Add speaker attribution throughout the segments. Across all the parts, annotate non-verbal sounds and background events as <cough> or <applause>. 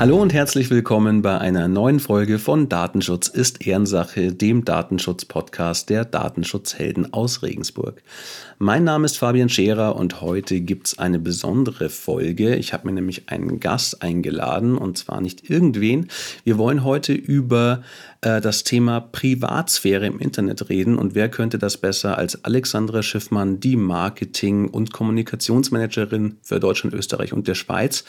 Speaker 1: Hallo und herzlich willkommen bei einer neuen Folge von Datenschutz ist Ehrensache, dem Datenschutz-Podcast der Datenschutzhelden aus Regensburg. Mein Name ist Fabian Scherer und heute gibt es eine besondere Folge. Ich habe mir nämlich einen Gast eingeladen und zwar nicht irgendwen. Wir wollen heute über äh, das Thema Privatsphäre im Internet reden. Und wer könnte das besser als Alexandra Schiffmann, die Marketing- und Kommunikationsmanagerin für Deutschland, Österreich und der Schweiz,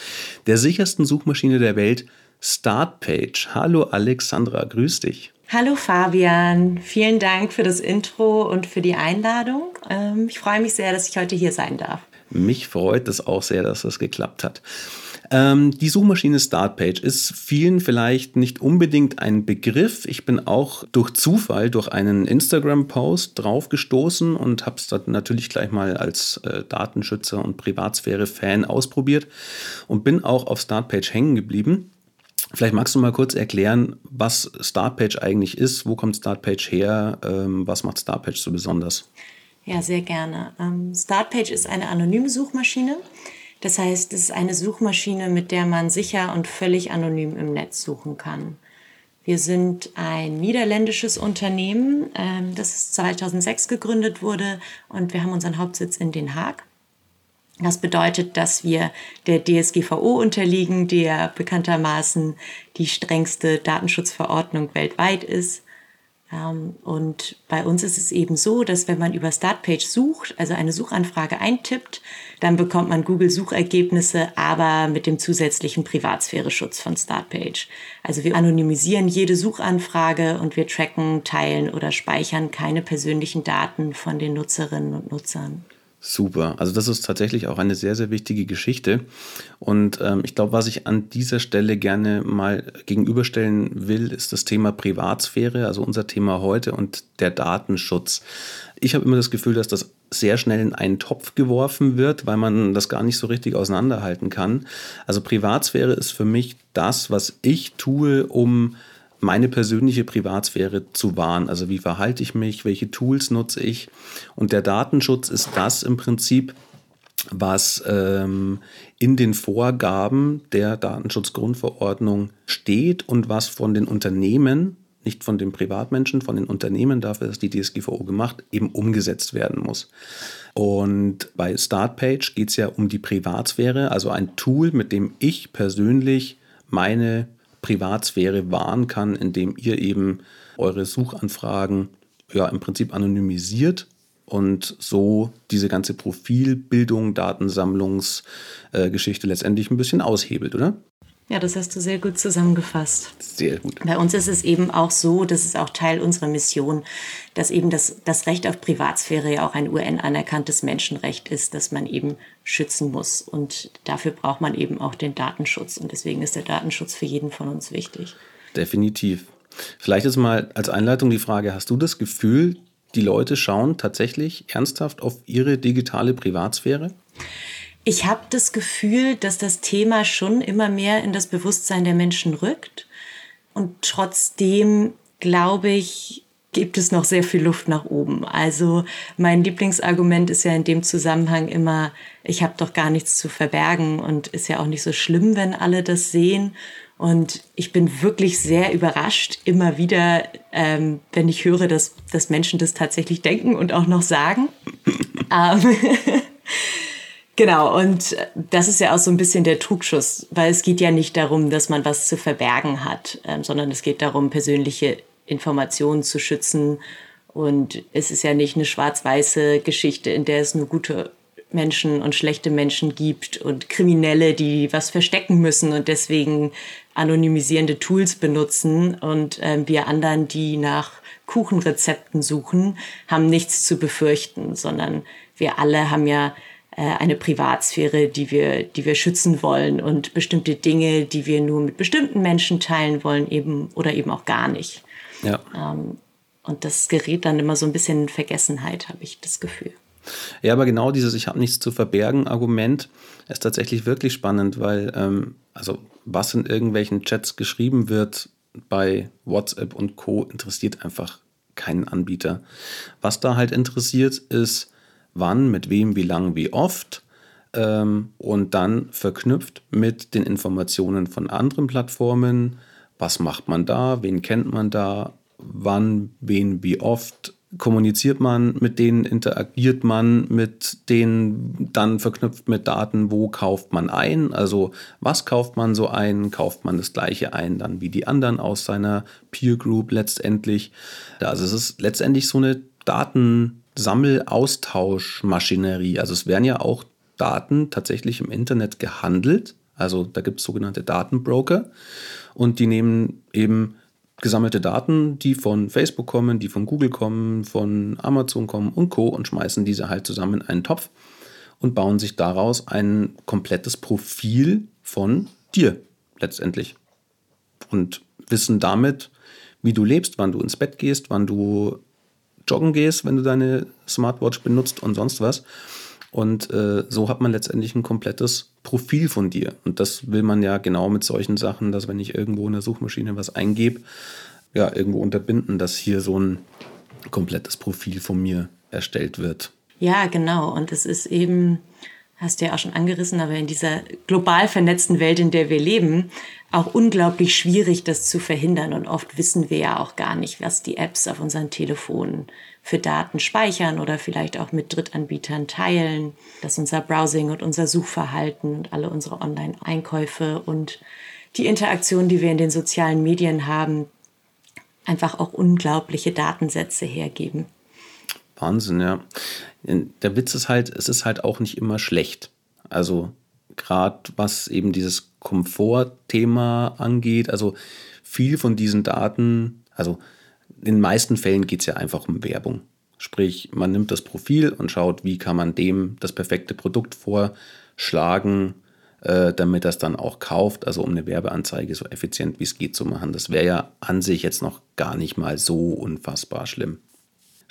Speaker 1: der sichersten Suchmaschine der Welt, Startpage. Hallo Alexandra, grüß dich.
Speaker 2: Hallo Fabian, vielen Dank für das Intro und für die Einladung. Ähm, ich freue mich sehr, dass ich heute hier sein darf.
Speaker 1: Mich freut es auch sehr, dass das geklappt hat. Ähm, die Suchmaschine Startpage ist vielen vielleicht nicht unbedingt ein Begriff. Ich bin auch durch Zufall durch einen Instagram-Post drauf gestoßen und habe es dann natürlich gleich mal als äh, Datenschützer und Privatsphäre-Fan ausprobiert und bin auch auf Startpage hängen geblieben. Vielleicht magst du mal kurz erklären, was Startpage eigentlich ist, wo kommt Startpage her, ähm, was macht Startpage so besonders?
Speaker 2: Ja, sehr gerne. Ähm, Startpage ist eine anonyme Suchmaschine. Das heißt, es ist eine Suchmaschine, mit der man sicher und völlig anonym im Netz suchen kann. Wir sind ein niederländisches Unternehmen, ähm, das 2006 gegründet wurde und wir haben unseren Hauptsitz in Den Haag. Das bedeutet, dass wir der DSGVO unterliegen, ja bekanntermaßen die strengste Datenschutzverordnung weltweit ist. Ähm, und bei uns ist es eben so, dass wenn man über Startpage sucht, also eine Suchanfrage eintippt, dann bekommt man Google-Suchergebnisse, aber mit dem zusätzlichen Privatsphäre-Schutz von Startpage. Also wir anonymisieren jede Suchanfrage und wir tracken, teilen oder speichern keine persönlichen Daten von den Nutzerinnen und Nutzern.
Speaker 1: Super. Also das ist tatsächlich auch eine sehr, sehr wichtige Geschichte. Und ähm, ich glaube, was ich an dieser Stelle gerne mal gegenüberstellen will, ist das Thema Privatsphäre, also unser Thema heute und der Datenschutz. Ich habe immer das Gefühl, dass das sehr schnell in einen Topf geworfen wird, weil man das gar nicht so richtig auseinanderhalten kann. Also Privatsphäre ist für mich das, was ich tue, um meine persönliche Privatsphäre zu wahren. Also wie verhalte ich mich, welche Tools nutze ich. Und der Datenschutz ist das im Prinzip, was ähm, in den Vorgaben der Datenschutzgrundverordnung steht und was von den Unternehmen, nicht von den Privatmenschen, von den Unternehmen, dafür ist die DSGVO gemacht, eben umgesetzt werden muss. Und bei Startpage geht es ja um die Privatsphäre, also ein Tool, mit dem ich persönlich meine Privatsphäre wahren kann, indem ihr eben eure Suchanfragen ja im Prinzip anonymisiert und so diese ganze Profilbildung, Datensammlungsgeschichte äh, letztendlich ein bisschen aushebelt, oder?
Speaker 2: Ja, das hast du sehr gut zusammengefasst.
Speaker 1: Sehr gut.
Speaker 2: Bei uns ist es eben auch so, das ist auch Teil unserer Mission, dass eben das, das Recht auf Privatsphäre ja auch ein UN-anerkanntes Menschenrecht ist, das man eben schützen muss. Und dafür braucht man eben auch den Datenschutz. Und deswegen ist der Datenschutz für jeden von uns wichtig.
Speaker 1: Definitiv. Vielleicht ist mal als Einleitung die Frage, hast du das Gefühl, die Leute schauen tatsächlich ernsthaft auf ihre digitale Privatsphäre?
Speaker 2: Ich habe das Gefühl, dass das Thema schon immer mehr in das Bewusstsein der Menschen rückt. Und trotzdem glaube ich, gibt es noch sehr viel Luft nach oben. Also mein Lieblingsargument ist ja in dem Zusammenhang immer, ich habe doch gar nichts zu verbergen und ist ja auch nicht so schlimm, wenn alle das sehen. Und ich bin wirklich sehr überrascht immer wieder, ähm, wenn ich höre, dass, dass Menschen das tatsächlich denken und auch noch sagen. ähm, <laughs> Genau, und das ist ja auch so ein bisschen der Trugschuss, weil es geht ja nicht darum, dass man was zu verbergen hat, ähm, sondern es geht darum, persönliche Informationen zu schützen. Und es ist ja nicht eine schwarz-weiße Geschichte, in der es nur gute Menschen und schlechte Menschen gibt und Kriminelle, die was verstecken müssen und deswegen anonymisierende Tools benutzen und äh, wir anderen, die nach Kuchenrezepten suchen, haben nichts zu befürchten, sondern wir alle haben ja äh, eine Privatsphäre, die wir, die wir schützen wollen und bestimmte Dinge, die wir nur mit bestimmten Menschen teilen wollen, eben oder eben auch gar nicht. Ja. Ähm, und das gerät dann immer so ein bisschen in Vergessenheit, habe ich das Gefühl.
Speaker 1: Ja, aber genau dieses Ich habe nichts zu verbergen Argument ist tatsächlich wirklich spannend, weil ähm, also was in irgendwelchen Chats geschrieben wird bei WhatsApp und Co interessiert einfach keinen Anbieter. Was da halt interessiert ist, wann, mit wem, wie lang, wie oft ähm, und dann verknüpft mit den Informationen von anderen Plattformen. Was macht man da? Wen kennt man da? Wann, wen, wie oft? kommuniziert man mit denen, interagiert man mit denen, dann verknüpft mit Daten, wo kauft man ein, also was kauft man so ein, kauft man das gleiche ein, dann wie die anderen aus seiner Peer Group letztendlich. Also es ist letztendlich so eine Datensammelaustauschmaschinerie. Also es werden ja auch Daten tatsächlich im Internet gehandelt. Also da gibt es sogenannte Datenbroker und die nehmen eben gesammelte Daten, die von Facebook kommen, die von Google kommen, von Amazon kommen und Co. und schmeißen diese halt zusammen in einen Topf und bauen sich daraus ein komplettes Profil von dir letztendlich. Und wissen damit, wie du lebst, wann du ins Bett gehst, wann du joggen gehst, wenn du deine Smartwatch benutzt und sonst was. Und äh, so hat man letztendlich ein komplettes Profil von dir. Und das will man ja genau mit solchen Sachen, dass wenn ich irgendwo in der Suchmaschine was eingebe, ja, irgendwo unterbinden, dass hier so ein komplettes Profil von mir erstellt wird.
Speaker 2: Ja, genau. Und es ist eben, hast du ja auch schon angerissen, aber in dieser global vernetzten Welt, in der wir leben, auch unglaublich schwierig, das zu verhindern. Und oft wissen wir ja auch gar nicht, was die Apps auf unseren Telefonen für Daten speichern oder vielleicht auch mit Drittanbietern teilen, dass unser Browsing und unser Suchverhalten und alle unsere Online-Einkäufe und die Interaktion, die wir in den sozialen Medien haben, einfach auch unglaubliche Datensätze hergeben.
Speaker 1: Wahnsinn, ja. Der Witz ist halt, es ist halt auch nicht immer schlecht. Also gerade was eben dieses Komfortthema angeht, also viel von diesen Daten, also in den meisten Fällen geht es ja einfach um Werbung. Sprich, man nimmt das Profil und schaut, wie kann man dem das perfekte Produkt vorschlagen, äh, damit das dann auch kauft. Also um eine Werbeanzeige so effizient wie es geht zu machen. Das wäre ja an sich jetzt noch gar nicht mal so unfassbar schlimm.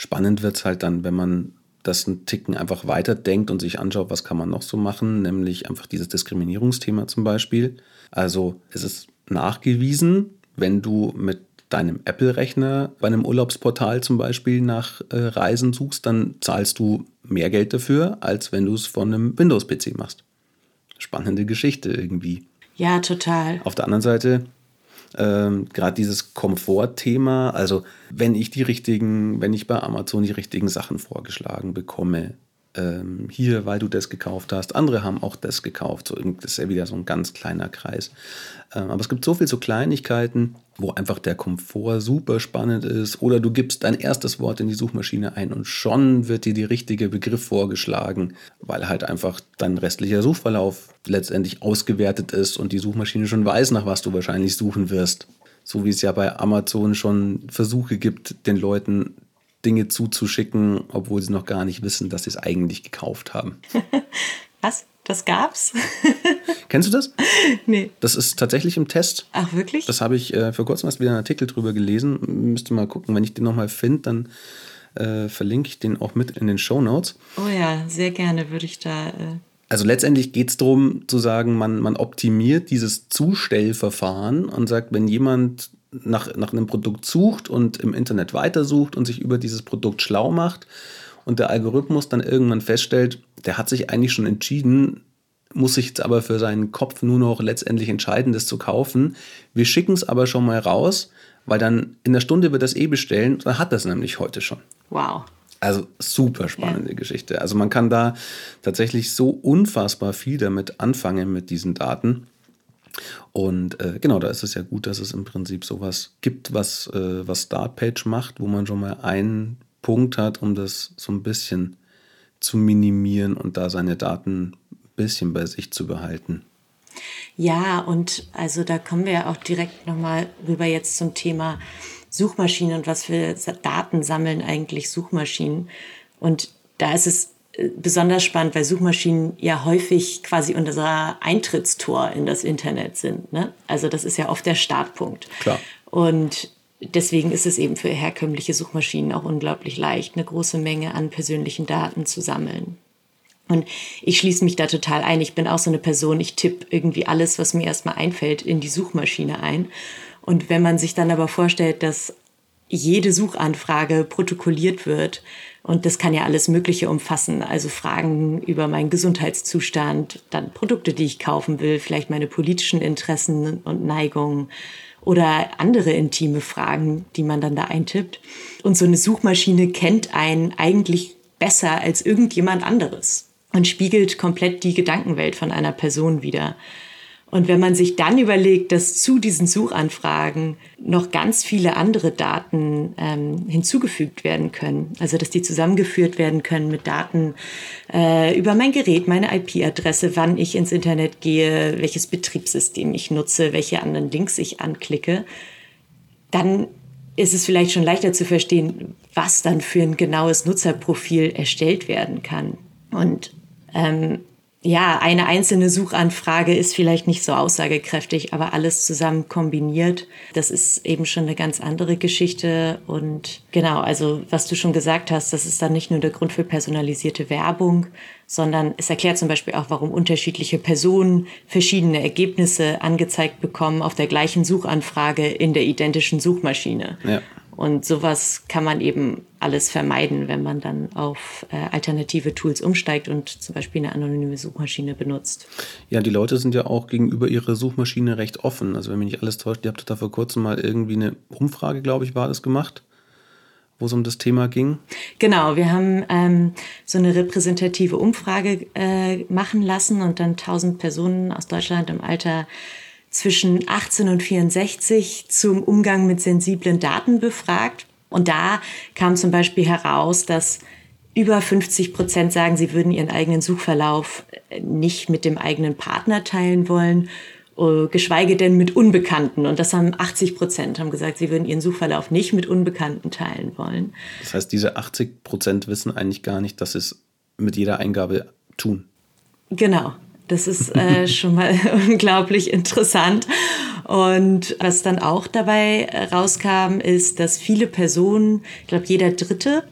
Speaker 1: Spannend wird es halt dann, wenn man das einen Ticken einfach weiterdenkt und sich anschaut, was kann man noch so machen, nämlich einfach dieses Diskriminierungsthema zum Beispiel. Also es ist nachgewiesen, wenn du mit deinem Apple-Rechner bei einem Urlaubsportal zum Beispiel nach äh, Reisen suchst, dann zahlst du mehr Geld dafür, als wenn du es von einem Windows-PC machst. Spannende Geschichte irgendwie.
Speaker 2: Ja, total.
Speaker 1: Auf der anderen Seite, ähm, gerade dieses Komfortthema, also wenn ich die richtigen, wenn ich bei Amazon die richtigen Sachen vorgeschlagen bekomme, ähm, hier, weil du das gekauft hast. Andere haben auch das gekauft. So, das ist ja wieder so ein ganz kleiner Kreis. Ähm, aber es gibt so viele so Kleinigkeiten, wo einfach der Komfort super spannend ist. Oder du gibst dein erstes Wort in die Suchmaschine ein und schon wird dir der richtige Begriff vorgeschlagen, weil halt einfach dein restlicher Suchverlauf letztendlich ausgewertet ist und die Suchmaschine schon weiß, nach was du wahrscheinlich suchen wirst. So wie es ja bei Amazon schon Versuche gibt, den Leuten Dinge zuzuschicken, obwohl sie noch gar nicht wissen, dass sie es eigentlich gekauft haben. <laughs>
Speaker 2: Was? Das gab's? <laughs>
Speaker 1: Kennst du das?
Speaker 2: Nee.
Speaker 1: Das ist tatsächlich im Test.
Speaker 2: Ach, wirklich?
Speaker 1: Das habe ich äh, vor kurzem erst wieder einen Artikel drüber gelesen. Müsste mal gucken, wenn ich den nochmal finde, dann äh, verlinke ich den auch mit in den Show Notes.
Speaker 2: Oh ja, sehr gerne würde ich da. Äh
Speaker 1: also letztendlich geht es darum zu sagen, man, man optimiert dieses Zustellverfahren und sagt, wenn jemand nach, nach einem Produkt sucht und im Internet weitersucht und sich über dieses Produkt schlau macht und der Algorithmus dann irgendwann feststellt, der hat sich eigentlich schon entschieden, muss sich jetzt aber für seinen Kopf nur noch letztendlich entscheiden, das zu kaufen. Wir schicken es aber schon mal raus, weil dann in der Stunde wird das eh bestellen, dann hat das nämlich heute schon.
Speaker 2: Wow.
Speaker 1: Also super spannende ja. Geschichte. Also man kann da tatsächlich so unfassbar viel damit anfangen mit diesen Daten. Und äh, genau, da ist es ja gut, dass es im Prinzip sowas gibt, was, äh, was Startpage macht, wo man schon mal einen Punkt hat, um das so ein bisschen zu minimieren und da seine Daten ein bisschen bei sich zu behalten.
Speaker 2: Ja, und also da kommen wir ja auch direkt nochmal rüber jetzt zum Thema Suchmaschinen und was für Daten sammeln eigentlich Suchmaschinen. Und da ist es besonders spannend, weil Suchmaschinen ja häufig quasi unser Eintrittstor in das Internet sind. Ne? Also das ist ja oft der Startpunkt.
Speaker 1: Klar.
Speaker 2: Und deswegen ist es eben für herkömmliche Suchmaschinen auch unglaublich leicht, eine große Menge an persönlichen Daten zu sammeln. Und ich schließe mich da total ein. Ich bin auch so eine Person, ich tippe irgendwie alles, was mir erstmal einfällt, in die Suchmaschine ein. Und wenn man sich dann aber vorstellt, dass jede Suchanfrage protokolliert wird. Und das kann ja alles Mögliche umfassen. Also Fragen über meinen Gesundheitszustand, dann Produkte, die ich kaufen will, vielleicht meine politischen Interessen und Neigungen oder andere intime Fragen, die man dann da eintippt. Und so eine Suchmaschine kennt einen eigentlich besser als irgendjemand anderes und spiegelt komplett die Gedankenwelt von einer Person wieder. Und wenn man sich dann überlegt, dass zu diesen Suchanfragen noch ganz viele andere Daten ähm, hinzugefügt werden können, also dass die zusammengeführt werden können mit Daten äh, über mein Gerät, meine IP-Adresse, wann ich ins Internet gehe, welches Betriebssystem ich nutze, welche anderen Links ich anklicke, dann ist es vielleicht schon leichter zu verstehen, was dann für ein genaues Nutzerprofil erstellt werden kann. Und ähm, ja, eine einzelne Suchanfrage ist vielleicht nicht so aussagekräftig, aber alles zusammen kombiniert, das ist eben schon eine ganz andere Geschichte. Und genau, also was du schon gesagt hast, das ist dann nicht nur der Grund für personalisierte Werbung, sondern es erklärt zum Beispiel auch, warum unterschiedliche Personen verschiedene Ergebnisse angezeigt bekommen auf der gleichen Suchanfrage in der identischen Suchmaschine. Ja. Und sowas kann man eben alles vermeiden, wenn man dann auf äh, alternative Tools umsteigt und zum Beispiel eine anonyme Suchmaschine benutzt.
Speaker 1: Ja, die Leute sind ja auch gegenüber ihrer Suchmaschine recht offen. Also wenn mich nicht alles täuscht, ihr habt da vor kurzem mal irgendwie eine Umfrage, glaube ich, war das gemacht wo es um das Thema ging?
Speaker 2: Genau, wir haben ähm, so eine repräsentative Umfrage äh, machen lassen und dann 1000 Personen aus Deutschland im Alter zwischen 18 und 64 zum Umgang mit sensiblen Daten befragt. Und da kam zum Beispiel heraus, dass über 50 Prozent sagen, sie würden ihren eigenen Suchverlauf äh, nicht mit dem eigenen Partner teilen wollen, äh, geschweige denn mit Unbekannten. Und das haben 80 Prozent haben gesagt, sie würden ihren Suchverlauf nicht mit Unbekannten teilen wollen.
Speaker 1: Das heißt, diese 80 Prozent wissen eigentlich gar nicht, dass sie es mit jeder Eingabe tun.
Speaker 2: Genau. Das ist äh, <laughs> schon mal <laughs> unglaublich interessant. Und was dann auch dabei rauskam, ist, dass viele Personen, ich glaube jeder dritte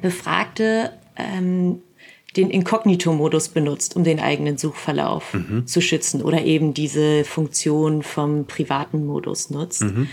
Speaker 2: Befragte, ähm, den Inkognito-Modus benutzt, um den eigenen Suchverlauf mhm. zu schützen oder eben diese Funktion vom privaten Modus nutzt. Mhm.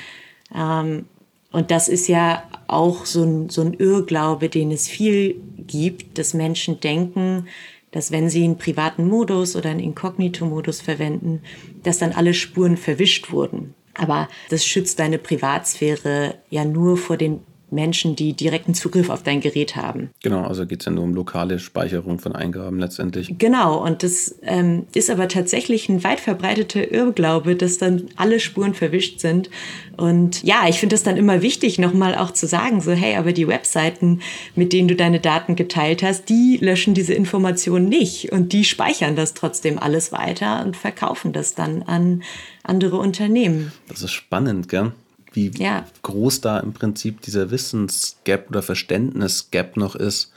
Speaker 2: Ähm, und das ist ja auch so ein, so ein Irrglaube, den es viel gibt, dass Menschen denken, dass wenn Sie einen privaten Modus oder einen Inkognito-Modus verwenden, dass dann alle Spuren verwischt wurden. Aber das schützt deine Privatsphäre ja nur vor den Menschen, die direkten Zugriff auf dein Gerät haben.
Speaker 1: Genau, also geht es ja nur um lokale Speicherung von Eingaben letztendlich.
Speaker 2: Genau, und das ähm, ist aber tatsächlich ein weit verbreiteter Irrglaube, dass dann alle Spuren verwischt sind. Und ja, ich finde es dann immer wichtig, nochmal auch zu sagen, so hey, aber die Webseiten, mit denen du deine Daten geteilt hast, die löschen diese Informationen nicht und die speichern das trotzdem alles weiter und verkaufen das dann an andere Unternehmen.
Speaker 1: Das ist spannend, gell? Wie ja. groß da im Prinzip dieser Wissensgap oder Verständnisgap noch ist.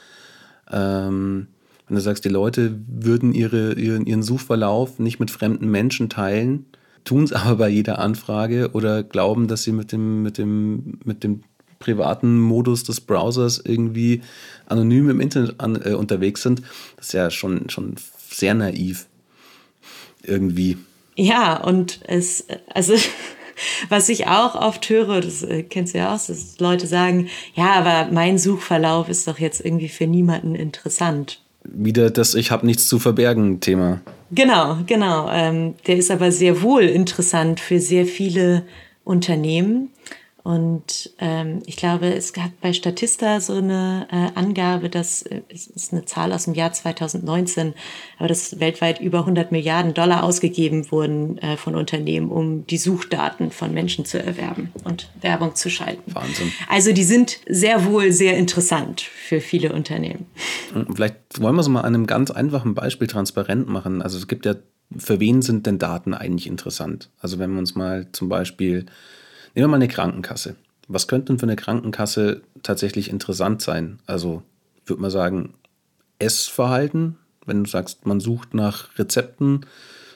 Speaker 1: Ähm, wenn du sagst, die Leute würden ihre, ihren, ihren Suchverlauf nicht mit fremden Menschen teilen, tun es <laughs> aber bei jeder Anfrage oder glauben, dass sie mit dem, mit dem, mit dem privaten Modus des Browsers irgendwie anonym im Internet an, äh, unterwegs sind, das ist ja schon, schon sehr naiv. Irgendwie.
Speaker 2: Ja, und es, also <laughs> Was ich auch oft höre, das äh, kennst du ja auch, dass Leute sagen, ja, aber mein Suchverlauf ist doch jetzt irgendwie für niemanden interessant.
Speaker 1: Wieder das Ich habe nichts zu verbergen Thema.
Speaker 2: Genau, genau. Ähm, der ist aber sehr wohl interessant für sehr viele Unternehmen. Und ähm, ich glaube, es gab bei Statista so eine äh, Angabe, das äh, ist eine Zahl aus dem Jahr 2019, aber dass weltweit über 100 Milliarden Dollar ausgegeben wurden äh, von Unternehmen, um die Suchdaten von Menschen zu erwerben und Werbung zu schalten.
Speaker 1: Wahnsinn.
Speaker 2: Also die sind sehr wohl sehr interessant für viele Unternehmen.
Speaker 1: Vielleicht wollen wir es mal an einem ganz einfachen Beispiel transparent machen. Also es gibt ja, für wen sind denn Daten eigentlich interessant? Also wenn wir uns mal zum Beispiel Nehmen wir mal eine Krankenkasse. Was könnte denn für eine Krankenkasse tatsächlich interessant sein? Also, würde mal sagen, Essverhalten. Wenn du sagst, man sucht nach Rezepten,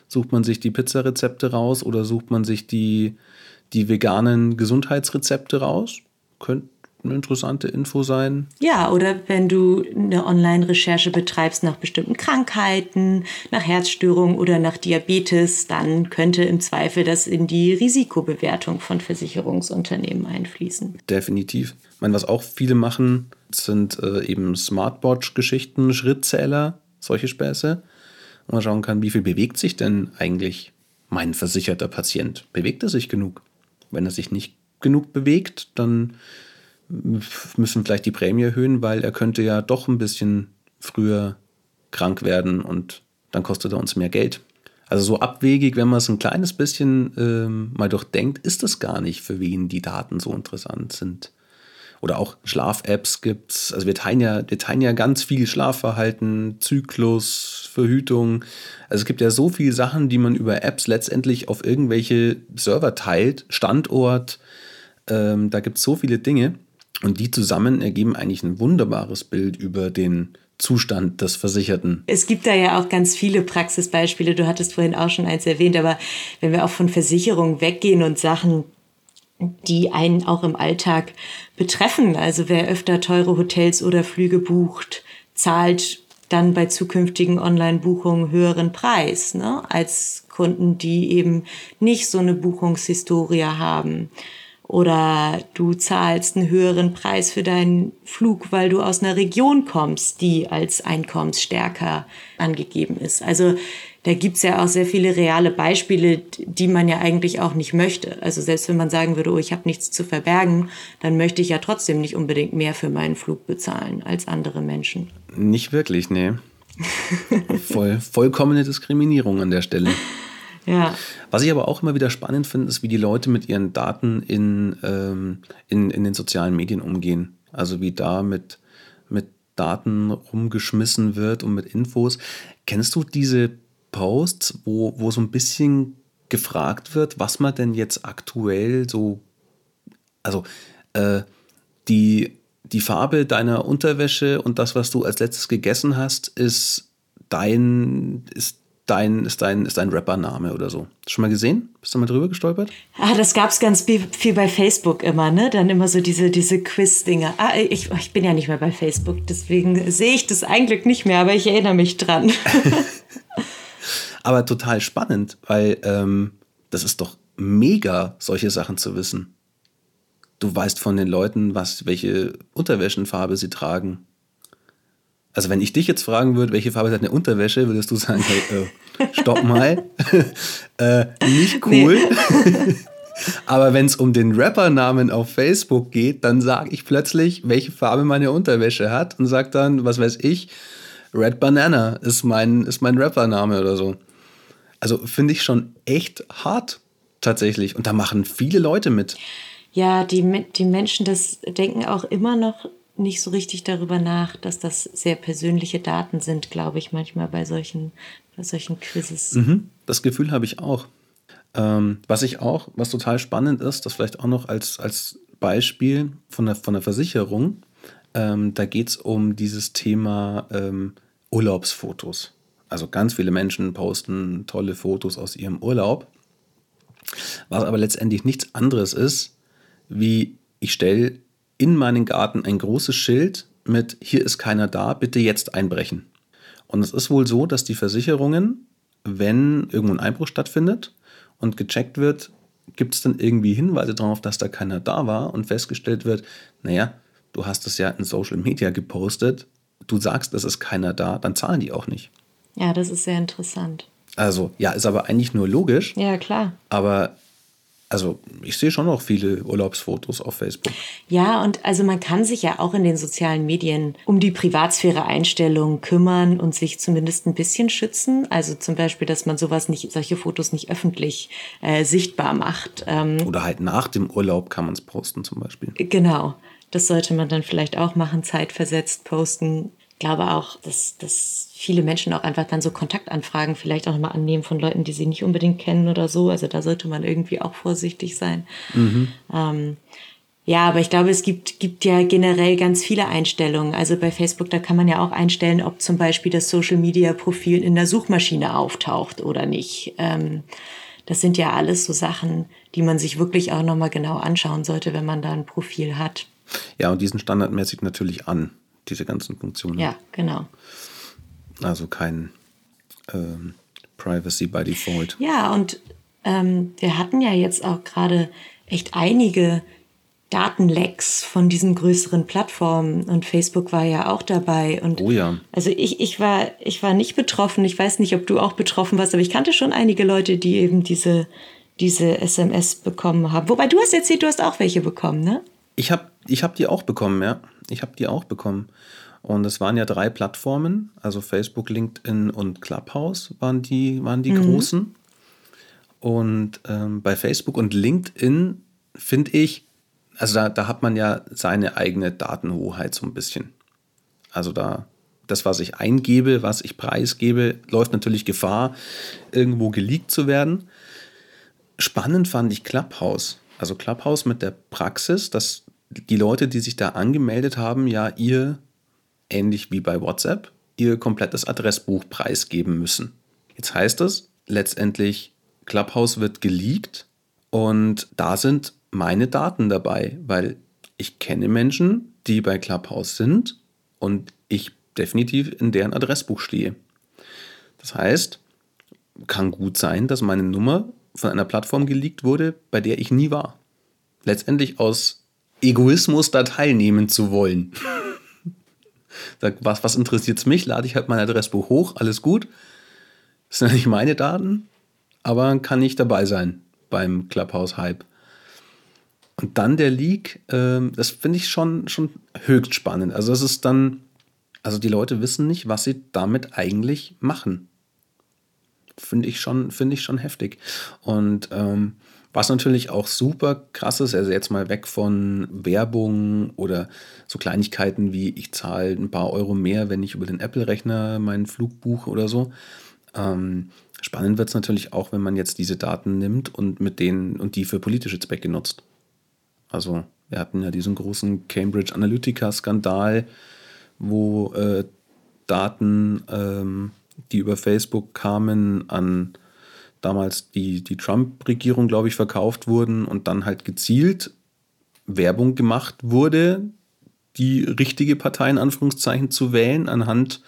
Speaker 1: sucht man sich die Pizzarezepte raus oder sucht man sich die, die veganen Gesundheitsrezepte raus? Könnt, eine interessante Info sein.
Speaker 2: Ja, oder wenn du eine Online-Recherche betreibst nach bestimmten Krankheiten, nach Herzstörungen oder nach Diabetes, dann könnte im Zweifel das in die Risikobewertung von Versicherungsunternehmen einfließen.
Speaker 1: Definitiv. Ich meine, was auch viele machen, sind äh, eben Smartwatch-Geschichten, Schrittzähler, solche Späße. Und man schauen kann, wie viel bewegt sich denn eigentlich mein versicherter Patient? Bewegt er sich genug? Wenn er sich nicht genug bewegt, dann müssen vielleicht die Prämie erhöhen, weil er könnte ja doch ein bisschen früher krank werden und dann kostet er uns mehr Geld. Also so abwegig, wenn man es ein kleines bisschen ähm, mal durchdenkt, ist es gar nicht, für wen die Daten so interessant sind. Oder auch Schlaf-Apps gibt es. Also wir teilen, ja, wir teilen ja ganz viel Schlafverhalten, Zyklus, Verhütung. Also es gibt ja so viele Sachen, die man über Apps letztendlich auf irgendwelche Server teilt, Standort. Ähm, da gibt es so viele Dinge. Und die zusammen ergeben eigentlich ein wunderbares Bild über den Zustand des Versicherten.
Speaker 2: Es gibt da ja auch ganz viele Praxisbeispiele. Du hattest vorhin auch schon eins erwähnt, aber wenn wir auch von Versicherungen weggehen und Sachen, die einen auch im Alltag betreffen, also wer öfter teure Hotels oder Flüge bucht, zahlt dann bei zukünftigen Online-Buchungen höheren Preis ne, als Kunden, die eben nicht so eine Buchungshistorie haben oder du zahlst einen höheren Preis für deinen Flug, weil du aus einer Region kommst, die als einkommensstärker angegeben ist. Also da gibt's ja auch sehr viele reale Beispiele, die man ja eigentlich auch nicht möchte. Also selbst wenn man sagen würde, oh, ich habe nichts zu verbergen, dann möchte ich ja trotzdem nicht unbedingt mehr für meinen Flug bezahlen als andere Menschen.
Speaker 1: Nicht wirklich, nee. <laughs> Voll, vollkommene Diskriminierung an der Stelle.
Speaker 2: Ja.
Speaker 1: Was ich aber auch immer wieder spannend finde, ist, wie die Leute mit ihren Daten in, ähm, in, in den sozialen Medien umgehen. Also wie da mit, mit Daten rumgeschmissen wird und mit Infos. Kennst du diese Posts, wo, wo so ein bisschen gefragt wird, was man denn jetzt aktuell so, also äh, die, die Farbe deiner Unterwäsche und das, was du als letztes gegessen hast, ist dein, ist dein, ist dein, ist dein Rappername oder so. Schon mal gesehen? Bist du mal drüber gestolpert?
Speaker 2: Ah, das gab es ganz viel bei Facebook immer, ne? Dann immer so diese, diese Quiz-Dinger. Ah, ich, ich bin ja nicht mehr bei Facebook, deswegen sehe ich das eigentlich nicht mehr, aber ich erinnere mich dran. <laughs> <laughs>
Speaker 1: aber total spannend, weil ähm, das ist doch mega, solche Sachen zu wissen. Du weißt von den Leuten, was, welche Unterwäschenfarbe sie tragen. Also wenn ich dich jetzt fragen würde, welche Farbe hat eine Unterwäsche, würdest du sagen, hey, äh, stopp mal, <laughs> äh, nicht cool. Nee. <laughs> Aber wenn es um den Rappernamen auf Facebook geht, dann sage ich plötzlich, welche Farbe meine Unterwäsche hat und sage dann, was weiß ich, Red Banana ist mein, ist mein Rappername oder so. Also finde ich schon echt hart tatsächlich. Und da machen viele Leute mit.
Speaker 2: Ja, die, die Menschen das denken auch immer noch nicht so richtig darüber nach, dass das sehr persönliche Daten sind, glaube ich, manchmal bei solchen, bei solchen Quizzes.
Speaker 1: Mhm, das Gefühl habe ich auch. Ähm, was ich auch, was total spannend ist, das vielleicht auch noch als, als Beispiel von der, von der Versicherung, ähm, da geht es um dieses Thema ähm, Urlaubsfotos. Also ganz viele Menschen posten tolle Fotos aus ihrem Urlaub, was aber letztendlich nichts anderes ist, wie ich stelle in meinen Garten ein großes Schild mit Hier ist keiner da, bitte jetzt einbrechen. Und es ist wohl so, dass die Versicherungen, wenn irgendwo ein Einbruch stattfindet und gecheckt wird, gibt es dann irgendwie Hinweise darauf, dass da keiner da war und festgestellt wird, naja, du hast es ja in Social Media gepostet, du sagst, es ist keiner da, dann zahlen die auch nicht.
Speaker 2: Ja, das ist sehr interessant.
Speaker 1: Also, ja, ist aber eigentlich nur logisch.
Speaker 2: Ja, klar.
Speaker 1: Aber also ich sehe schon noch viele Urlaubsfotos auf Facebook.
Speaker 2: Ja, und also man kann sich ja auch in den sozialen Medien um die Privatsphäre-Einstellungen kümmern und sich zumindest ein bisschen schützen. Also zum Beispiel, dass man sowas nicht, solche Fotos nicht öffentlich äh, sichtbar macht.
Speaker 1: Ähm, Oder halt nach dem Urlaub kann man es posten zum Beispiel.
Speaker 2: Genau. Das sollte man dann vielleicht auch machen, zeitversetzt posten. Ich glaube auch, dass, dass viele Menschen auch einfach dann so Kontaktanfragen vielleicht auch nochmal annehmen von Leuten, die sie nicht unbedingt kennen oder so. Also da sollte man irgendwie auch vorsichtig sein. Mhm. Ähm, ja, aber ich glaube, es gibt, gibt ja generell ganz viele Einstellungen. Also bei Facebook, da kann man ja auch einstellen, ob zum Beispiel das Social-Media-Profil in der Suchmaschine auftaucht oder nicht. Ähm, das sind ja alles so Sachen, die man sich wirklich auch nochmal genau anschauen sollte, wenn man da ein Profil hat.
Speaker 1: Ja, und diesen standardmäßig natürlich an, diese ganzen Funktionen.
Speaker 2: Ja, genau.
Speaker 1: Also kein ähm, Privacy by Default.
Speaker 2: Ja, und ähm, wir hatten ja jetzt auch gerade echt einige Datenlecks von diesen größeren Plattformen und Facebook war ja auch dabei. Und
Speaker 1: oh ja.
Speaker 2: Also ich, ich, war, ich war nicht betroffen. Ich weiß nicht, ob du auch betroffen warst, aber ich kannte schon einige Leute, die eben diese, diese SMS bekommen haben. Wobei du hast erzählt, du hast auch welche bekommen, ne?
Speaker 1: Ich habe ich hab die auch bekommen, ja. Ich habe die auch bekommen. Und es waren ja drei Plattformen, also Facebook, LinkedIn und Clubhouse waren die, waren die mhm. großen. Und ähm, bei Facebook und LinkedIn finde ich, also da, da hat man ja seine eigene Datenhoheit so ein bisschen. Also da, das, was ich eingebe, was ich preisgebe, läuft natürlich Gefahr, irgendwo geleakt zu werden. Spannend fand ich Clubhouse. Also Clubhouse mit der Praxis, dass die Leute, die sich da angemeldet haben, ja ihr, ähnlich wie bei WhatsApp, ihr komplettes Adressbuch preisgeben müssen. Jetzt heißt es letztendlich, Clubhouse wird geleakt und da sind meine Daten dabei, weil ich kenne Menschen, die bei Clubhouse sind und ich definitiv in deren Adressbuch stehe. Das heißt, kann gut sein, dass meine Nummer von einer Plattform geleakt wurde, bei der ich nie war. Letztendlich aus Egoismus da teilnehmen zu wollen. was, was interessiert es mich? Lade ich halt mein Adressbuch hoch, alles gut. Das sind ja nicht meine Daten, aber kann ich dabei sein beim Clubhouse-Hype. Und dann der Leak, äh, das finde ich schon, schon höchst spannend. Also es ist dann, also die Leute wissen nicht, was sie damit eigentlich machen. Finde ich schon, finde ich schon heftig. Und ähm, was natürlich auch super krass ist, also jetzt mal weg von Werbung oder so Kleinigkeiten wie ich zahle ein paar Euro mehr, wenn ich über den Apple-Rechner meinen Flug buche oder so. Ähm, spannend wird es natürlich auch, wenn man jetzt diese Daten nimmt und mit denen und die für politische Zwecke nutzt. Also wir hatten ja diesen großen Cambridge Analytica-Skandal, wo äh, Daten, ähm, die über Facebook kamen, an damals die, die Trump-Regierung, glaube ich, verkauft wurden und dann halt gezielt Werbung gemacht wurde, die richtige Partei in Anführungszeichen zu wählen, anhand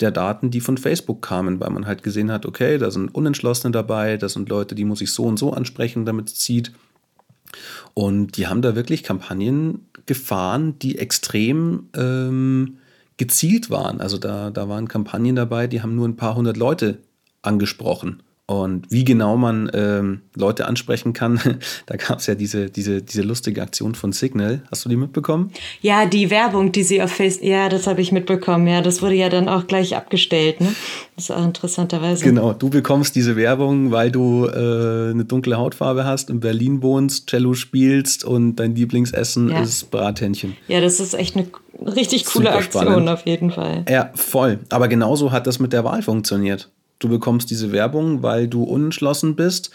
Speaker 1: der Daten, die von Facebook kamen, weil man halt gesehen hat, okay, da sind Unentschlossene dabei, da sind Leute, die muss ich so und so ansprechen, damit es zieht. Und die haben da wirklich Kampagnen gefahren, die extrem ähm, gezielt waren. Also da, da waren Kampagnen dabei, die haben nur ein paar hundert Leute angesprochen. Und wie genau man ähm, Leute ansprechen kann, <laughs> da gab es ja diese, diese, diese lustige Aktion von Signal. Hast du die mitbekommen?
Speaker 2: Ja, die Werbung, die sie auf Facebook, ja, das habe ich mitbekommen. Ja, das wurde ja dann auch gleich abgestellt. Ne? Das ist auch interessanterweise.
Speaker 1: Genau, du bekommst diese Werbung, weil du äh, eine dunkle Hautfarbe hast, in Berlin wohnst, Cello spielst und dein Lieblingsessen ja. ist Brathähnchen.
Speaker 2: Ja, das ist echt eine richtig coole Aktion auf jeden Fall.
Speaker 1: Ja, voll. Aber genauso hat das mit der Wahl funktioniert. Du bekommst diese Werbung, weil du unentschlossen bist,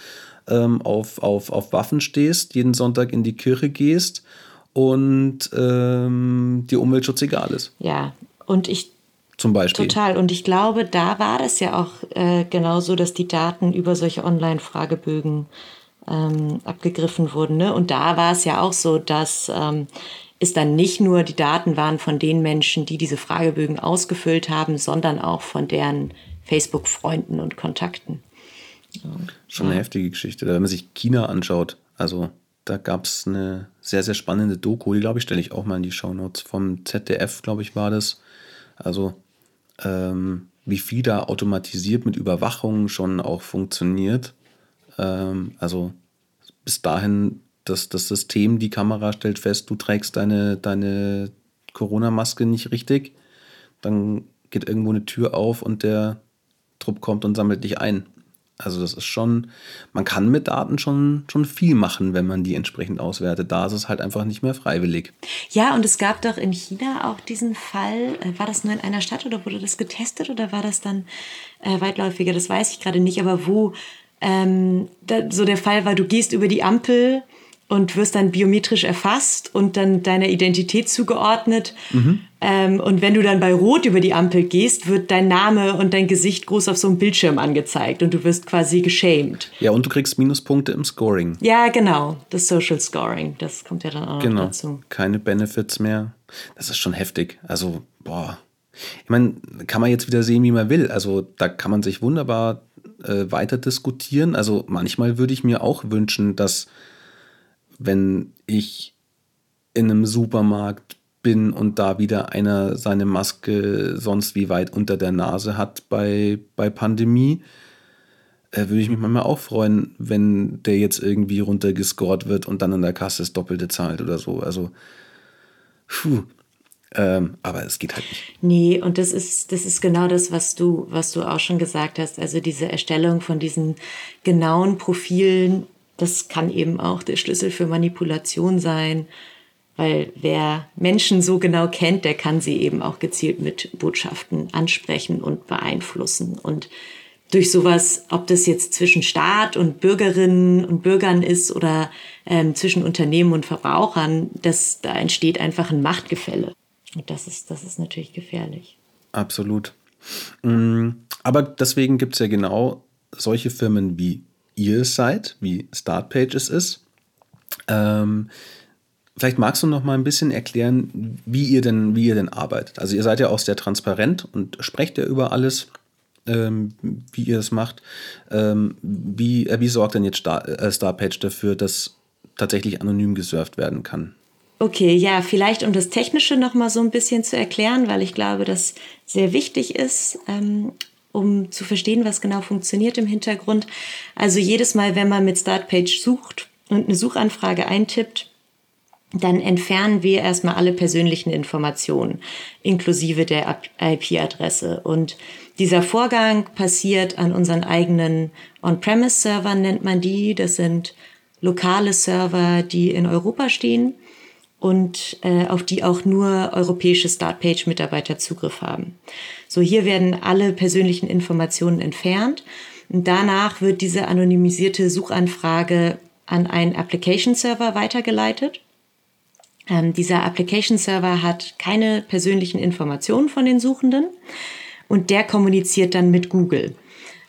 Speaker 1: ähm, auf, auf, auf Waffen stehst, jeden Sonntag in die Kirche gehst und ähm, dir Umweltschutz egal ist.
Speaker 2: Ja, und ich.
Speaker 1: Zum Beispiel.
Speaker 2: Total. Und ich glaube, da war das ja auch äh, genauso, dass die Daten über solche Online-Fragebögen ähm, abgegriffen wurden. Ne? Und da war es ja auch so, dass ähm, es dann nicht nur die Daten waren von den Menschen, die diese Fragebögen ausgefüllt haben, sondern auch von deren Facebook-Freunden und Kontakten.
Speaker 1: Schon eine heftige Geschichte. Wenn man sich China anschaut, also da gab es eine sehr, sehr spannende Doku, die glaube ich, stelle ich auch mal in die Shownotes. Vom ZDF, glaube ich, war das. Also, ähm, wie viel da automatisiert mit Überwachung schon auch funktioniert. Ähm, also, bis dahin, dass das System, die Kamera stellt fest, du trägst deine, deine Corona-Maske nicht richtig. Dann geht irgendwo eine Tür auf und der Trupp kommt und sammelt dich ein. Also das ist schon, man kann mit Daten schon, schon viel machen, wenn man die entsprechend auswertet. Da ist es halt einfach nicht mehr freiwillig.
Speaker 2: Ja, und es gab doch in China auch diesen Fall, äh, war das nur in einer Stadt oder wurde das getestet oder war das dann äh, weitläufiger? Das weiß ich gerade nicht, aber wo ähm, da, so der Fall war, du gehst über die Ampel und wirst dann biometrisch erfasst und dann deiner Identität zugeordnet. Mhm. Ähm, und wenn du dann bei Rot über die Ampel gehst, wird dein Name und dein Gesicht groß auf so einem Bildschirm angezeigt und du wirst quasi geschämt.
Speaker 1: Ja, und du kriegst Minuspunkte im Scoring.
Speaker 2: Ja, genau. Das Social Scoring, das kommt ja dann auch
Speaker 1: genau.
Speaker 2: noch dazu.
Speaker 1: Keine Benefits mehr. Das ist schon heftig. Also, boah. Ich meine, kann man jetzt wieder sehen, wie man will. Also, da kann man sich wunderbar äh, weiter diskutieren. Also, manchmal würde ich mir auch wünschen, dass, wenn ich in einem Supermarkt bin und da wieder einer seine Maske sonst wie weit unter der Nase hat bei, bei Pandemie, äh, würde ich mich manchmal auch freuen, wenn der jetzt irgendwie runtergescored wird und dann an der Kasse das Doppelte zahlt oder so. Also, puh. Ähm, aber es geht halt nicht.
Speaker 2: Nee, und das ist, das ist genau das, was du, was du auch schon gesagt hast. Also diese Erstellung von diesen genauen Profilen, das kann eben auch der Schlüssel für Manipulation sein. Weil wer Menschen so genau kennt, der kann sie eben auch gezielt mit Botschaften ansprechen und beeinflussen. Und durch sowas, ob das jetzt zwischen Staat und Bürgerinnen und Bürgern ist oder ähm, zwischen Unternehmen und Verbrauchern, das, da entsteht einfach ein Machtgefälle. Und das ist, das ist natürlich gefährlich.
Speaker 1: Absolut. Mm, aber deswegen gibt es ja genau solche Firmen wie ihr seid, wie Startpages ist. Ähm, Vielleicht magst du noch mal ein bisschen erklären, wie ihr denn, wie ihr denn arbeitet. Also ihr seid ja auch sehr transparent und sprecht ja über alles, ähm, wie ihr es macht. Ähm, wie, äh, wie sorgt denn jetzt Star, äh, Starpage dafür, dass tatsächlich anonym gesurft werden kann?
Speaker 2: Okay, ja, vielleicht um das Technische noch mal so ein bisschen zu erklären, weil ich glaube, das sehr wichtig ist, ähm, um zu verstehen, was genau funktioniert im Hintergrund. Also jedes Mal, wenn man mit Startpage sucht und eine Suchanfrage eintippt, dann entfernen wir erstmal alle persönlichen Informationen, inklusive der IP-Adresse. Und dieser Vorgang passiert an unseren eigenen On-Premise-Servern, nennt man die. Das sind lokale Server, die in Europa stehen und äh, auf die auch nur europäische Startpage-Mitarbeiter Zugriff haben. So, hier werden alle persönlichen Informationen entfernt. Und danach wird diese anonymisierte Suchanfrage an einen Application-Server weitergeleitet. Ähm, dieser Application Server hat keine persönlichen Informationen von den Suchenden und der kommuniziert dann mit Google.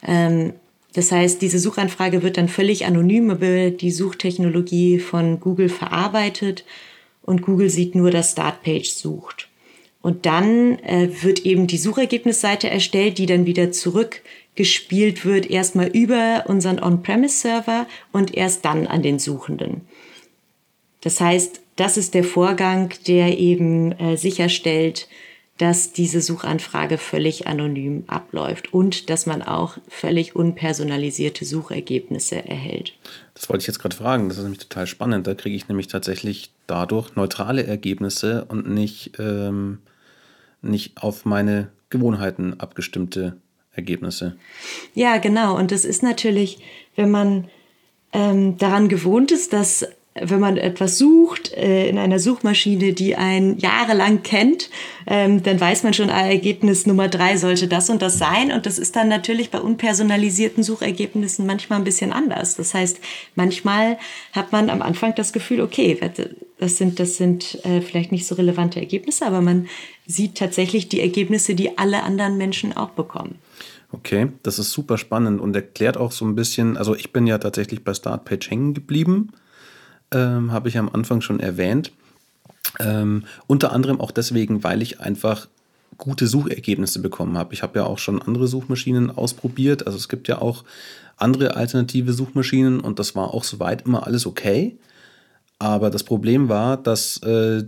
Speaker 2: Ähm, das heißt, diese Suchanfrage wird dann völlig anonym über die Suchtechnologie von Google verarbeitet und Google sieht nur, dass Startpage sucht. Und dann äh, wird eben die Suchergebnisseite erstellt, die dann wieder zurückgespielt wird, erstmal über unseren On-Premise-Server und erst dann an den Suchenden. Das heißt, das ist der Vorgang, der eben äh, sicherstellt, dass diese Suchanfrage völlig anonym abläuft und dass man auch völlig unpersonalisierte Suchergebnisse erhält.
Speaker 1: Das wollte ich jetzt gerade fragen. Das ist nämlich total spannend. Da kriege ich nämlich tatsächlich dadurch neutrale Ergebnisse und nicht, ähm, nicht auf meine Gewohnheiten abgestimmte Ergebnisse.
Speaker 2: Ja, genau. Und das ist natürlich, wenn man ähm, daran gewohnt ist, dass wenn man etwas sucht äh, in einer Suchmaschine, die einen jahrelang kennt, ähm, dann weiß man schon, ah, Ergebnis Nummer drei sollte das und das sein. Und das ist dann natürlich bei unpersonalisierten Suchergebnissen manchmal ein bisschen anders. Das heißt, manchmal hat man am Anfang das Gefühl, okay, das sind, das sind äh, vielleicht nicht so relevante Ergebnisse, aber man sieht tatsächlich die Ergebnisse, die alle anderen Menschen auch bekommen.
Speaker 1: Okay, das ist super spannend und erklärt auch so ein bisschen, also ich bin ja tatsächlich bei Startpage hängen geblieben ähm, habe ich am Anfang schon erwähnt. Ähm, unter anderem auch deswegen, weil ich einfach gute Suchergebnisse bekommen habe. Ich habe ja auch schon andere Suchmaschinen ausprobiert. Also es gibt ja auch andere alternative Suchmaschinen und das war auch soweit immer alles okay. Aber das Problem war, dass äh,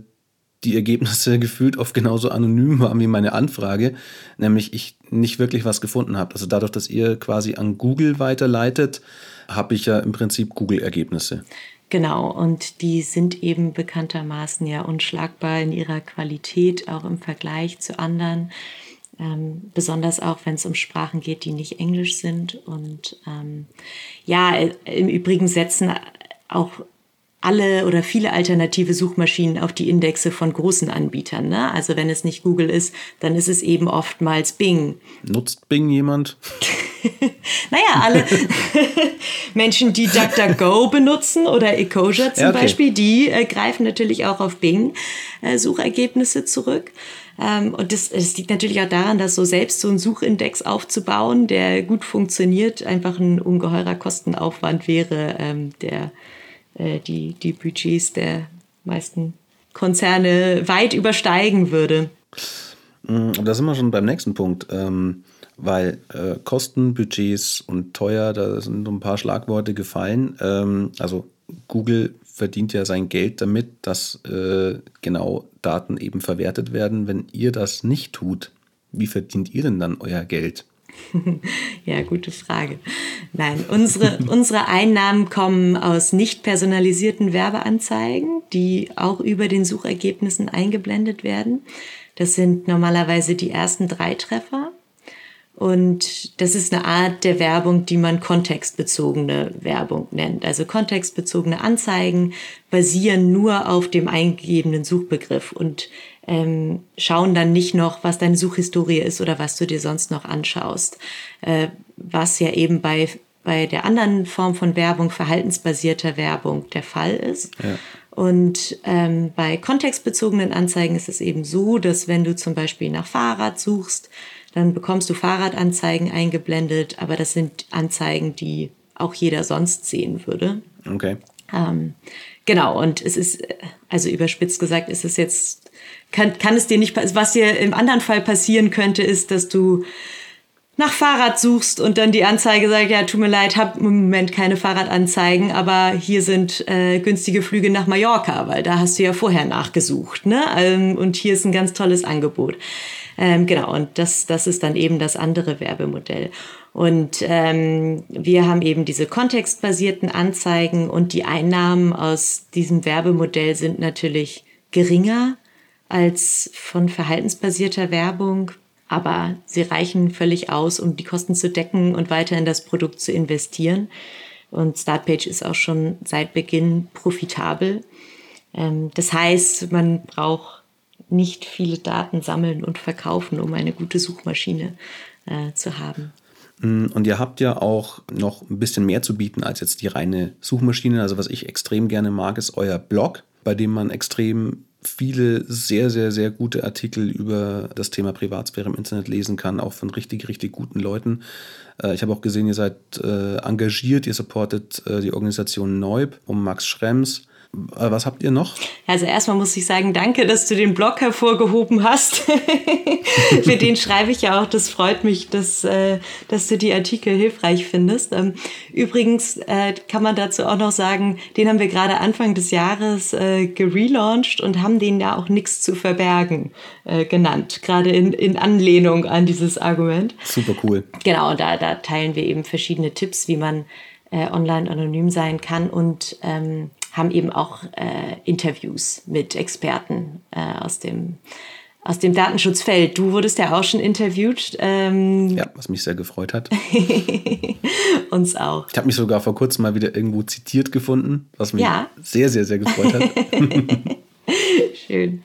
Speaker 1: die Ergebnisse <laughs> gefühlt oft genauso anonym waren wie meine Anfrage, nämlich ich nicht wirklich was gefunden habe. Also dadurch, dass ihr quasi an Google weiterleitet, habe ich ja im Prinzip Google-Ergebnisse.
Speaker 2: Genau, und die sind eben bekanntermaßen ja unschlagbar in ihrer Qualität, auch im Vergleich zu anderen. Ähm, besonders auch, wenn es um Sprachen geht, die nicht Englisch sind. Und ähm, ja, im Übrigen setzen auch alle oder viele alternative Suchmaschinen auf die Indexe von großen Anbietern. Ne? Also wenn es nicht Google ist, dann ist es eben oftmals Bing.
Speaker 1: Nutzt Bing jemand? <laughs> <laughs>
Speaker 2: naja, alle <laughs> Menschen, die DuckDuckGo benutzen oder Ecosia zum ja, okay. Beispiel, die äh, greifen natürlich auch auf Bing-Suchergebnisse äh, zurück. Ähm, und das, das liegt natürlich auch daran, dass so selbst so einen Suchindex aufzubauen, der gut funktioniert, einfach ein ungeheurer Kostenaufwand wäre, ähm, der äh, die, die Budgets der meisten Konzerne weit übersteigen würde.
Speaker 1: Mm, da sind wir schon beim nächsten Punkt. Ähm, weil äh, Kosten, Budgets und teuer, da sind ein paar Schlagworte gefallen. Ähm, also Google verdient ja sein Geld damit, dass äh, genau Daten eben verwertet werden. Wenn ihr das nicht tut, wie verdient ihr denn dann euer Geld? <laughs>
Speaker 2: ja, gute Frage. Nein, unsere, <laughs> unsere Einnahmen kommen aus nicht personalisierten Werbeanzeigen, die auch über den Suchergebnissen eingeblendet werden. Das sind normalerweise die ersten drei Treffer. Und das ist eine Art der Werbung, die man kontextbezogene Werbung nennt. Also kontextbezogene Anzeigen basieren nur auf dem eingegebenen Suchbegriff und ähm, schauen dann nicht noch, was deine Suchhistorie ist oder was du dir sonst noch anschaust. Äh, was ja eben bei, bei der anderen Form von Werbung, verhaltensbasierter Werbung, der Fall ist. Ja. Und ähm, bei kontextbezogenen Anzeigen ist es eben so, dass wenn du zum Beispiel nach Fahrrad suchst, dann bekommst du Fahrradanzeigen eingeblendet, aber das sind Anzeigen, die auch jeder sonst sehen würde.
Speaker 1: Okay.
Speaker 2: Ähm, genau, und es ist, also überspitzt gesagt, ist es jetzt, kann, kann es dir nicht, was dir im anderen Fall passieren könnte, ist, dass du nach Fahrrad suchst und dann die Anzeige sagt, ja, tut mir leid, hab im Moment keine Fahrradanzeigen, aber hier sind äh, günstige Flüge nach Mallorca, weil da hast du ja vorher nachgesucht, ne? Ähm, und hier ist ein ganz tolles Angebot. Ähm, genau, und das, das ist dann eben das andere Werbemodell. Und ähm, wir haben eben diese kontextbasierten Anzeigen und die Einnahmen aus diesem Werbemodell sind natürlich geringer als von verhaltensbasierter Werbung, aber sie reichen völlig aus, um die Kosten zu decken und weiter in das Produkt zu investieren. Und Startpage ist auch schon seit Beginn profitabel. Ähm, das heißt, man braucht nicht viele Daten sammeln und verkaufen, um eine gute Suchmaschine äh, zu haben.
Speaker 1: Mm, und ihr habt ja auch noch ein bisschen mehr zu bieten als jetzt die reine Suchmaschine. Also was ich extrem gerne mag, ist euer Blog, bei dem man extrem viele sehr, sehr, sehr gute Artikel über das Thema Privatsphäre im Internet lesen kann, auch von richtig, richtig guten Leuten. Äh, ich habe auch gesehen, ihr seid äh, engagiert, ihr supportet äh, die Organisation Neub um Max Schrems. Äh, was habt ihr noch?
Speaker 2: Also erstmal muss ich sagen, danke, dass du den Blog hervorgehoben hast. <laughs> Für den schreibe ich ja auch. Das freut mich, dass, äh, dass du die Artikel hilfreich findest. Ähm, übrigens äh, kann man dazu auch noch sagen, den haben wir gerade Anfang des Jahres gelauncht und haben den ja auch nichts zu verbergen genannt. Gerade in, in Anlehnung an dieses Argument.
Speaker 1: Super cool.
Speaker 2: Genau, da, da teilen wir eben verschiedene Tipps, wie man online anonym sein kann und ähm, haben eben auch äh, Interviews mit Experten äh, aus dem aus dem Datenschutzfeld. Du wurdest ja auch schon interviewt.
Speaker 1: Ähm ja, was mich sehr gefreut hat. <laughs>
Speaker 2: Uns auch.
Speaker 1: Ich habe mich sogar vor kurzem mal wieder irgendwo zitiert gefunden, was mich ja. sehr, sehr, sehr gefreut hat. <laughs>
Speaker 2: Schön.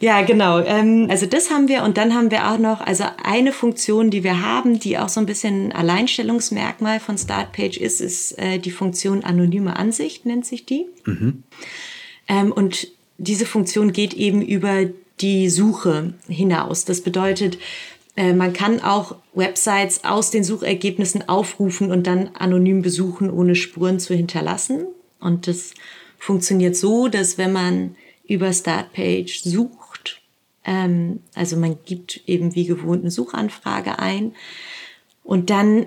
Speaker 2: Ja, genau. Ähm, also das haben wir und dann haben wir auch noch, also eine Funktion, die wir haben, die auch so ein bisschen ein Alleinstellungsmerkmal von Startpage ist, ist äh, die Funktion anonyme Ansicht, nennt sich die. Mhm. Ähm, und diese Funktion geht eben über die Suche hinaus. Das bedeutet, äh, man kann auch Websites aus den Suchergebnissen aufrufen und dann anonym besuchen, ohne Spuren zu hinterlassen. Und das funktioniert so, dass wenn man über Startpage sucht, ähm, also man gibt eben wie gewohnt eine Suchanfrage ein und dann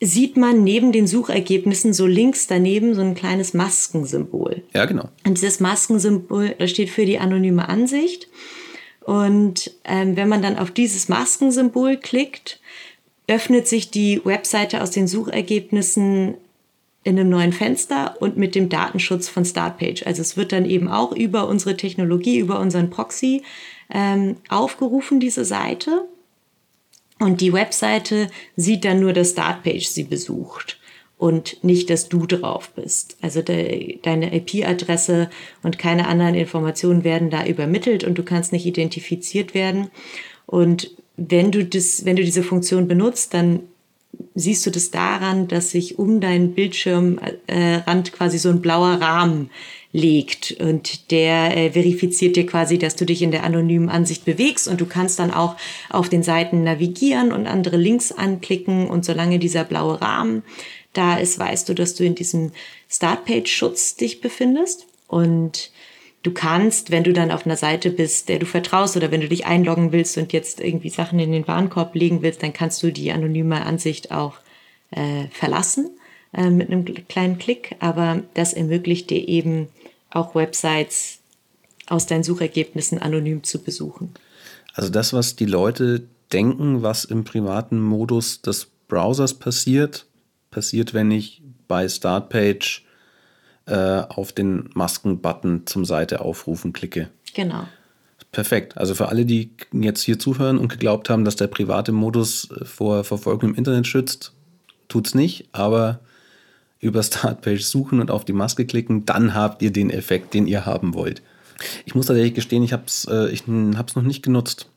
Speaker 2: sieht man neben den Suchergebnissen so links daneben so ein kleines Maskensymbol.
Speaker 1: Ja, genau.
Speaker 2: Und dieses Maskensymbol das steht für die anonyme Ansicht. Und ähm, wenn man dann auf dieses Maskensymbol klickt, öffnet sich die Webseite aus den Suchergebnissen in einem neuen Fenster und mit dem Datenschutz von Startpage. Also es wird dann eben auch über unsere Technologie, über unseren Proxy ähm, aufgerufen, diese Seite. Und die Webseite sieht dann nur, dass Startpage sie besucht und nicht, dass du drauf bist. Also de, deine IP-Adresse und keine anderen Informationen werden da übermittelt und du kannst nicht identifiziert werden. Und wenn du das, wenn du diese Funktion benutzt, dann siehst du das daran, dass sich um deinen Bildschirmrand quasi so ein blauer Rahmen legt und der äh, verifiziert dir quasi, dass du dich in der anonymen Ansicht bewegst. Und du kannst dann auch auf den Seiten navigieren und andere Links anklicken. Und solange dieser blaue Rahmen da ist, weißt du, dass du in diesem Startpage-Schutz dich befindest. Und du kannst, wenn du dann auf einer Seite bist, der du vertraust oder wenn du dich einloggen willst und jetzt irgendwie Sachen in den Warenkorb legen willst, dann kannst du die anonyme Ansicht auch äh, verlassen äh, mit einem kleinen Klick. Aber das ermöglicht dir eben auch Websites aus deinen Suchergebnissen anonym zu besuchen.
Speaker 1: Also das, was die Leute denken, was im privaten Modus des Browsers passiert, passiert, wenn ich bei Startpage äh, auf den Masken-Button zum Seite aufrufen klicke.
Speaker 2: Genau.
Speaker 1: Perfekt. Also für alle, die jetzt hier zuhören und geglaubt haben, dass der private Modus äh, vor Verfolgung im Internet schützt, tut es nicht, aber über Startpage suchen und auf die Maske klicken, dann habt ihr den Effekt, den ihr haben wollt. Ich muss tatsächlich gestehen, ich habe es äh, noch nicht genutzt.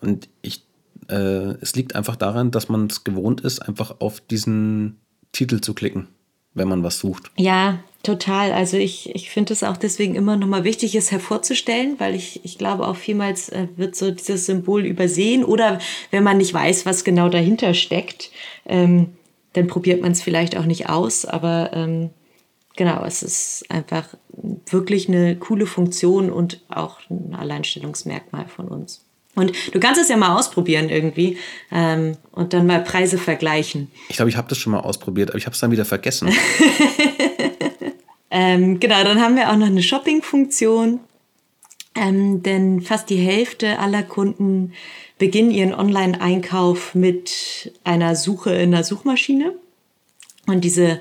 Speaker 1: Und ich, äh, es liegt einfach daran, dass man es gewohnt ist, einfach auf diesen Titel zu klicken, wenn man was sucht.
Speaker 2: Ja, total. Also ich, ich finde es auch deswegen immer nochmal wichtig, es hervorzustellen, weil ich, ich glaube auch vielmals äh, wird so dieses Symbol übersehen oder wenn man nicht weiß, was genau dahinter steckt. Ähm, dann probiert man es vielleicht auch nicht aus, aber ähm, genau, es ist einfach wirklich eine coole Funktion und auch ein Alleinstellungsmerkmal von uns. Und du kannst es ja mal ausprobieren irgendwie ähm, und dann mal Preise vergleichen.
Speaker 1: Ich glaube, ich habe das schon mal ausprobiert, aber ich habe es dann wieder vergessen. <laughs>
Speaker 2: ähm, genau, dann haben wir auch noch eine Shopping-Funktion, ähm, denn fast die Hälfte aller Kunden beginnen ihren Online-Einkauf mit einer Suche in der Suchmaschine. Und diese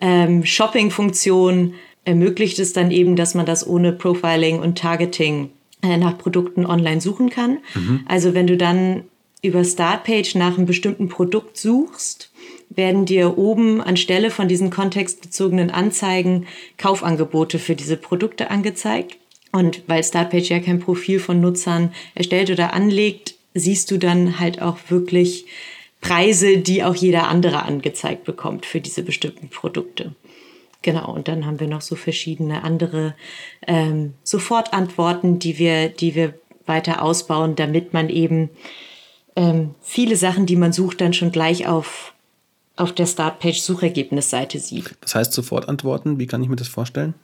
Speaker 2: ähm, Shopping-Funktion ermöglicht es dann eben, dass man das ohne Profiling und Targeting äh, nach Produkten online suchen kann. Mhm. Also wenn du dann über Startpage nach einem bestimmten Produkt suchst, werden dir oben anstelle von diesen kontextbezogenen Anzeigen Kaufangebote für diese Produkte angezeigt. Und weil Startpage ja kein Profil von Nutzern erstellt oder anlegt, siehst du dann halt auch wirklich Preise, die auch jeder andere angezeigt bekommt für diese bestimmten Produkte. Genau, und dann haben wir noch so verschiedene andere ähm, Sofortantworten, die wir, die wir weiter ausbauen, damit man eben ähm, viele Sachen, die man sucht, dann schon gleich auf, auf der Startpage-Suchergebnisseite sieht.
Speaker 1: Das heißt Sofortantworten, wie kann ich mir das vorstellen?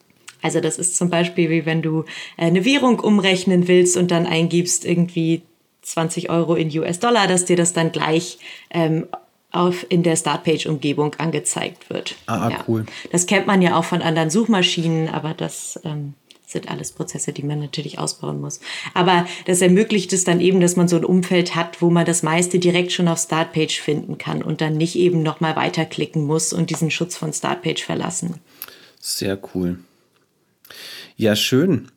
Speaker 2: Also das ist zum Beispiel wie wenn du eine Währung umrechnen willst und dann eingibst irgendwie 20 Euro in US-Dollar, dass dir das dann gleich ähm, auf, in der Startpage-Umgebung angezeigt wird.
Speaker 1: Ah,
Speaker 2: ja.
Speaker 1: cool.
Speaker 2: Das kennt man ja auch von anderen Suchmaschinen, aber das ähm, sind alles Prozesse, die man natürlich ausbauen muss. Aber das ermöglicht es dann eben, dass man so ein Umfeld hat, wo man das meiste direkt schon auf Startpage finden kann und dann nicht eben nochmal weiterklicken muss und diesen Schutz von Startpage verlassen.
Speaker 1: Sehr cool. Ja, schön.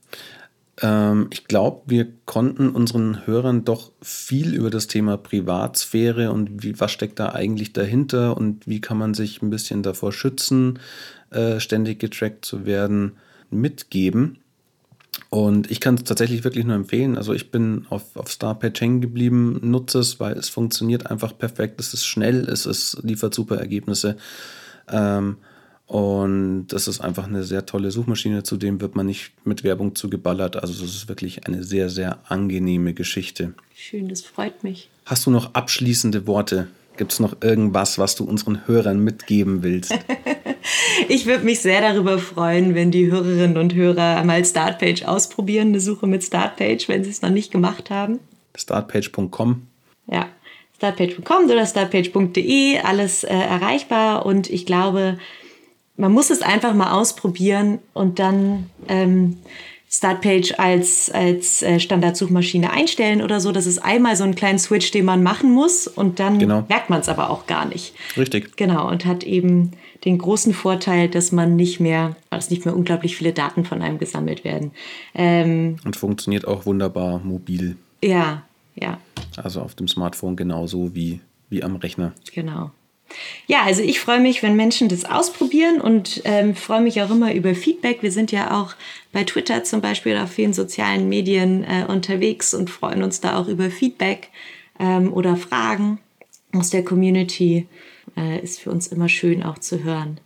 Speaker 1: Ähm, ich glaube, wir konnten unseren Hörern doch viel über das Thema Privatsphäre und wie, was steckt da eigentlich dahinter und wie kann man sich ein bisschen davor schützen, äh, ständig getrackt zu werden, mitgeben. Und ich kann es tatsächlich wirklich nur empfehlen. Also ich bin auf, auf Starpage hängen geblieben, nutze es, weil es funktioniert einfach perfekt. Es ist schnell, es ist, liefert super Ergebnisse. Ähm, und das ist einfach eine sehr tolle Suchmaschine. Zudem wird man nicht mit Werbung zugeballert. Also es ist wirklich eine sehr, sehr angenehme Geschichte.
Speaker 2: Schön, das freut mich.
Speaker 1: Hast du noch abschließende Worte? Gibt es noch irgendwas, was du unseren Hörern mitgeben willst? <laughs>
Speaker 2: ich würde mich sehr darüber freuen, wenn die Hörerinnen und Hörer einmal Startpage ausprobieren, eine Suche mit Startpage, wenn sie es noch nicht gemacht haben.
Speaker 1: Startpage.com.
Speaker 2: Ja, startpage.com oder startpage.de, alles äh, erreichbar. Und ich glaube, man muss es einfach mal ausprobieren und dann ähm, Startpage als, als äh, Standardsuchmaschine einstellen oder so. Das ist einmal so ein kleiner Switch, den man machen muss und dann genau. merkt man es aber auch gar nicht.
Speaker 1: Richtig.
Speaker 2: Genau, und hat eben den großen Vorteil, dass man nicht mehr, dass nicht mehr unglaublich viele Daten von einem gesammelt werden. Ähm,
Speaker 1: und funktioniert auch wunderbar mobil.
Speaker 2: Ja, ja.
Speaker 1: Also auf dem Smartphone genauso wie, wie am Rechner.
Speaker 2: Genau. Ja, also ich freue mich, wenn Menschen das ausprobieren und ähm, freue mich auch immer über Feedback. Wir sind ja auch bei Twitter zum Beispiel auf vielen sozialen Medien äh, unterwegs und freuen uns da auch über Feedback ähm, oder Fragen aus der Community. äh, ist für uns immer schön auch zu hören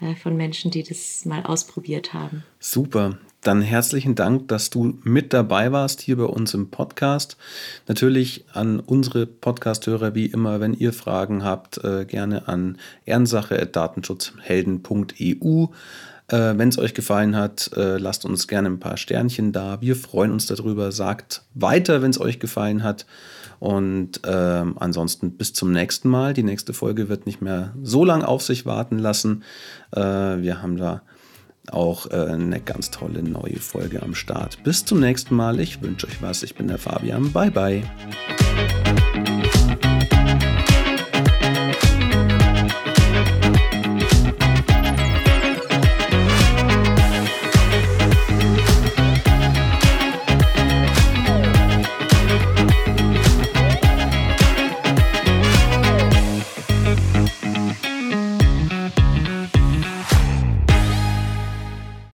Speaker 2: äh, von Menschen, die das mal ausprobiert haben.
Speaker 1: Super. Dann herzlichen Dank, dass du mit dabei warst hier bei uns im Podcast. Natürlich an unsere Podcasthörer wie immer, wenn ihr Fragen habt, äh, gerne an ehrensache.datenschutzhelden.eu. Äh, Wenn es euch gefallen hat, äh, lasst uns gerne ein paar Sternchen da. Wir freuen uns darüber. Sagt weiter, wenn es euch gefallen hat. Und ähm, ansonsten bis zum nächsten Mal. Die nächste Folge wird nicht mehr so lang auf sich warten lassen. Äh, wir haben da auch äh, eine ganz tolle neue Folge am Start. Bis zum nächsten Mal. Ich wünsche euch was. Ich bin der Fabian. Bye, bye.